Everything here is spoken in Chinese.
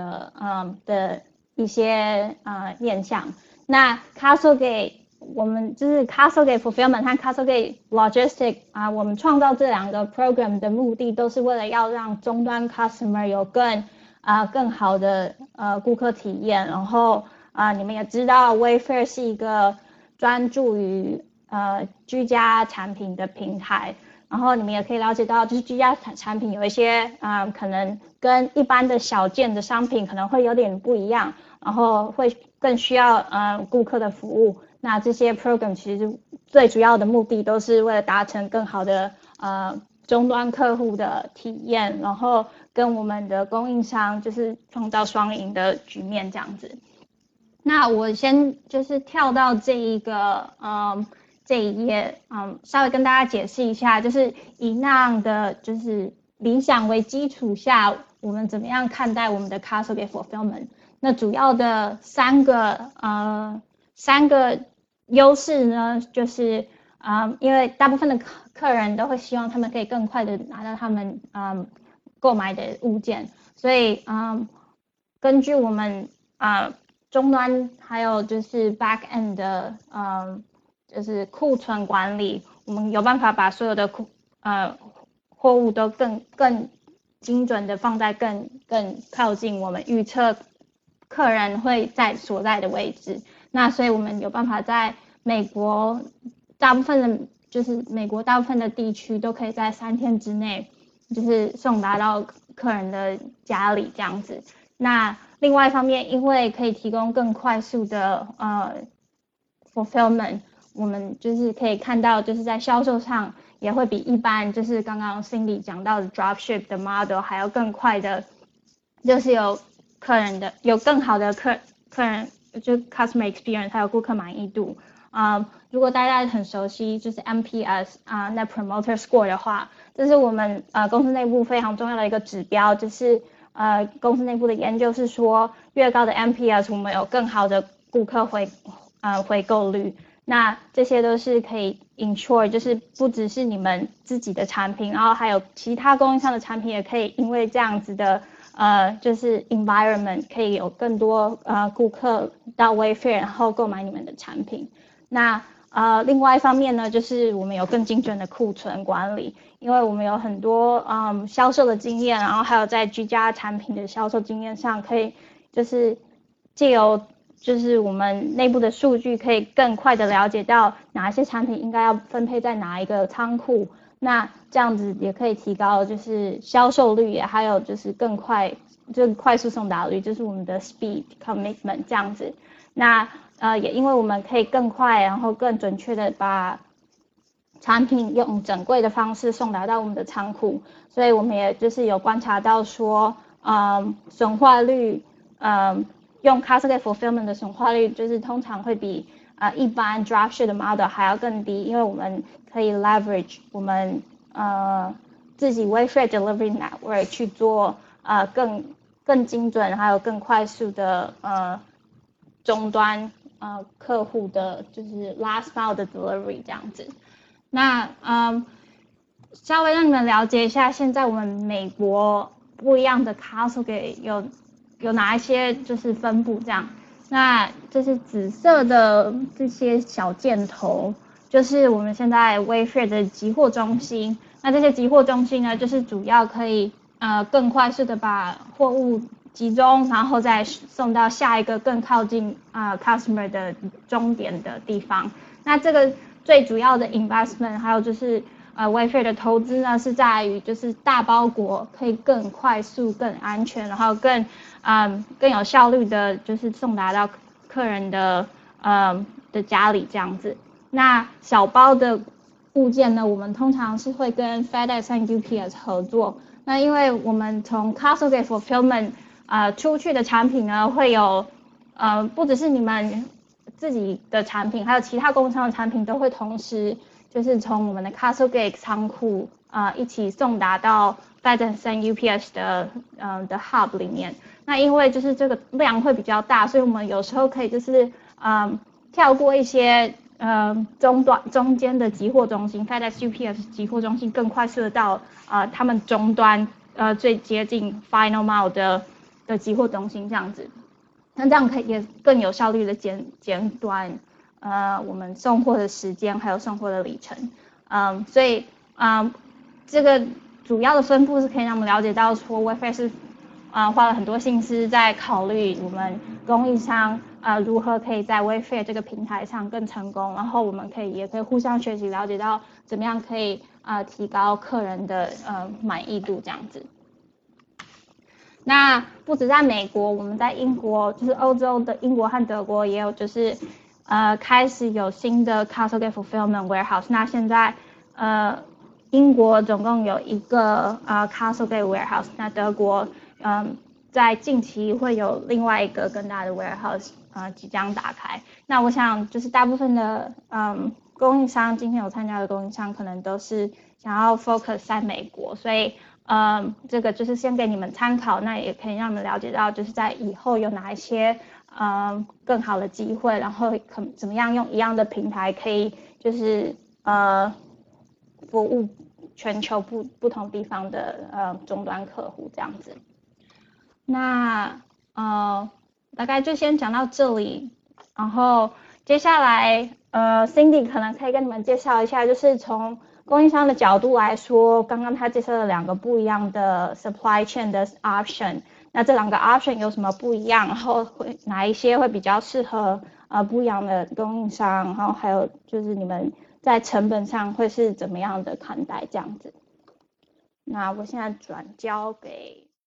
呃嗯的一些呃面向。那 Castle Gate 我们就是 Castle Gate Fulfillment 和 Castle Gate Logistic 啊，我们创造这两个 program 的目的都是为了要让终端 customer 有更啊更好的呃顾客体验。然后啊，你们也知道 Wayfair 是一个专注于呃居家产品的平台。然后你们也可以了解到，就是居家产产品有一些啊，可能跟一般的小件的商品可能会有点不一样，然后会更需要呃顾客的服务。那这些 program 其实最主要的目的都是为了达成更好的呃终端客户的体验，然后跟我们的供应商就是创造双赢的局面这样子。那我先就是跳到这一个嗯。这一页，嗯，稍微跟大家解释一下，就是以那样的就是理想为基础下，我们怎么样看待我们的 castle 的 Fulfillment？那主要的三个呃三个优势呢，就是啊，因为大部分的客客人都会希望他们可以更快的拿到他们嗯购买的物件，所以嗯，根据我们啊终端还有就是 Back End 的嗯。就是库存管理，我们有办法把所有的库呃货物都更更精准的放在更更靠近我们预测客人会在所在的位置。那所以我们有办法在美国大部分的，就是美国大部分的地区都可以在三天之内，就是送达到客人的家里这样子。那另外一方面，因为可以提供更快速的呃 fulfillment。我们就是可以看到，就是在销售上也会比一般就是刚刚 Cindy 讲到的 dropship 的 model 还要更快的，就是有客人的有更好的客客人就 customer experience 还有顾客满意度啊。如果大家很熟悉就是 NPS 啊，那 promoter score 的话，这是我们呃公司内部非常重要的一个指标，就是呃公司内部的研究是说，越高的 NPS 我们有更好的顾客回呃回购率。那这些都是可以 ensure，就是不只是你们自己的产品，然后还有其他供应商的产品也可以，因为这样子的呃，就是 environment 可以有更多呃顾客到 Wayfair 然后购买你们的产品。那呃另外一方面呢，就是我们有更精准的库存管理，因为我们有很多嗯销售的经验，然后还有在居家产品的销售经验上，可以就是借由就是我们内部的数据可以更快的了解到哪些产品应该要分配在哪一个仓库，那这样子也可以提高就是销售率，还有就是更快就快速送达率，就是我们的 speed commitment 这样子。那呃也因为我们可以更快，然后更准确的把产品用整柜的方式送达到我们的仓库，所以我们也就是有观察到说，嗯损坏率，嗯。用 Castle Gate Fulfillment 的损坏率就是通常会比啊一般 Dropship 的 model 还要更低，因为我们可以 leverage 我们呃自己 Wayfair Delivery Network 去做呃更更精准还有更快速的呃终端呃客户的就是 last mile 的 delivery 这样子。那嗯稍微让你们了解一下，现在我们美国不一样的 Castle Gate 有。有哪一些就是分布这样？那这是紫色的这些小箭头，就是我们现在 Wayfair 的集货中心。那这些集货中心呢，就是主要可以呃更快速的把货物集中，然后再送到下一个更靠近啊 customer 的终点的地方。那这个最主要的 investment 还有就是呃 Wayfair 的投资呢，是在于就是大包裹可以更快速、更安全，然后更嗯，更有效率的，就是送达到客人的嗯的家里这样子。那小包的物件呢，我们通常是会跟 FedEx 和 UPS 合作。那因为我们从 Castle Gate Fulfillment 啊出去的产品呢，会有呃不只是你们自己的产品，还有其他工厂的产品都会同时就是从我们的 Castle Gate 仓库啊一起送达到 FedEx 和 UPS 的嗯的 Hub 里面。那因为就是这个量会比较大，所以我们有时候可以就是嗯跳过一些呃中端中间的集货中心，FedEx UPS 集货中心更快速的到呃他们终端呃最接近 final mile 的的集货中心这样子，那这样可以也更有效率的减减短呃我们送货的时间，还有送货的里程，嗯，所以嗯这个主要的分布是可以让我们了解到说 WiFi 是啊花了很多心思在考虑我们供应商啊如何可以在 WiFi 这个平台上更成功，然后我们可以也可以互相学习了解到怎么样可以啊提高客人的呃满意度这样子。那不止在美国，我们在英国，就是欧洲的英国和德国也有，就是呃开始有新的 CastleGate Fulfillment Warehouse。那现在呃英国总共有一个呃 CastleGate Warehouse，那德国嗯在近期会有另外一个更大的 warehouse 呃即将打开。那我想就是大部分的嗯供应商今天有参加的供应商可能都是想要 focus 在美国，所以。嗯，这个就是先给你们参考，那也可以让你们了解到，就是在以后有哪一些嗯更好的机会，然后可怎么样用一样的平台可以就是呃服务全球不不同地方的呃终端客户这样子。那呃大概就先讲到这里，然后接下来呃 Cindy 可能可以跟你们介绍一下，就是从供应商的角度来说，刚刚他介绍了两个不一样的 supply chain 的 option，那这两个 option 有什么不一样？然后会哪一些会比较适合呃不一样的供应商？然后还有就是你们在成本上会是怎么样的看待这样子？那我现在转交给